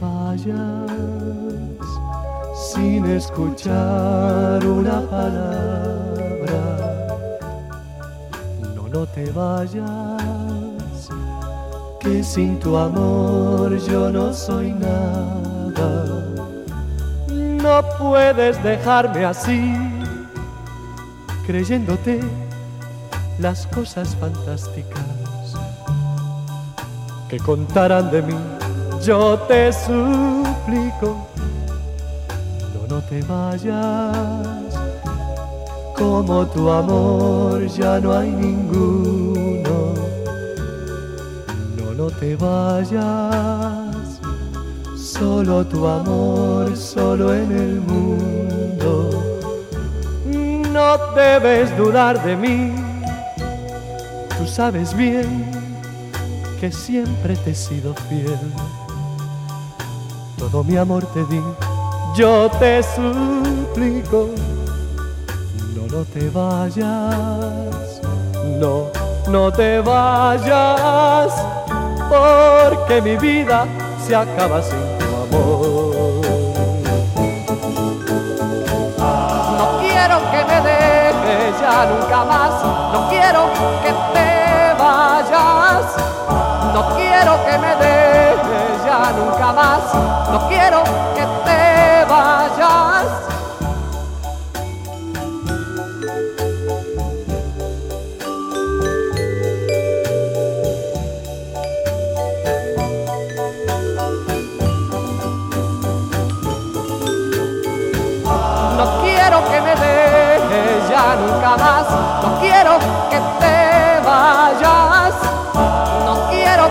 vayas sin escuchar una palabra. No, no te vayas, que sin tu amor yo no soy nada. No puedes dejarme así, creyéndote las cosas fantásticas que contarán de mí. Yo te suplico, no, no te vayas, como tu amor ya no hay ninguno. No, no te vayas, solo tu amor, solo en el mundo. No debes dudar de mí, tú sabes bien que siempre te he sido fiel. Todo mi amor te di, yo te suplico, no, no te vayas, no, no te vayas, porque mi vida se acaba sin tu amor. No quiero que me dejes ya nunca más, no quiero que te quiero que me dejes ya nunca más, no quiero que te vayas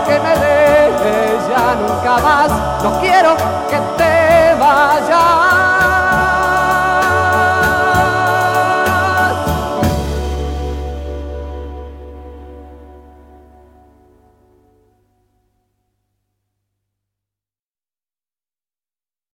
que me dejes ya nunca más. No quiero que te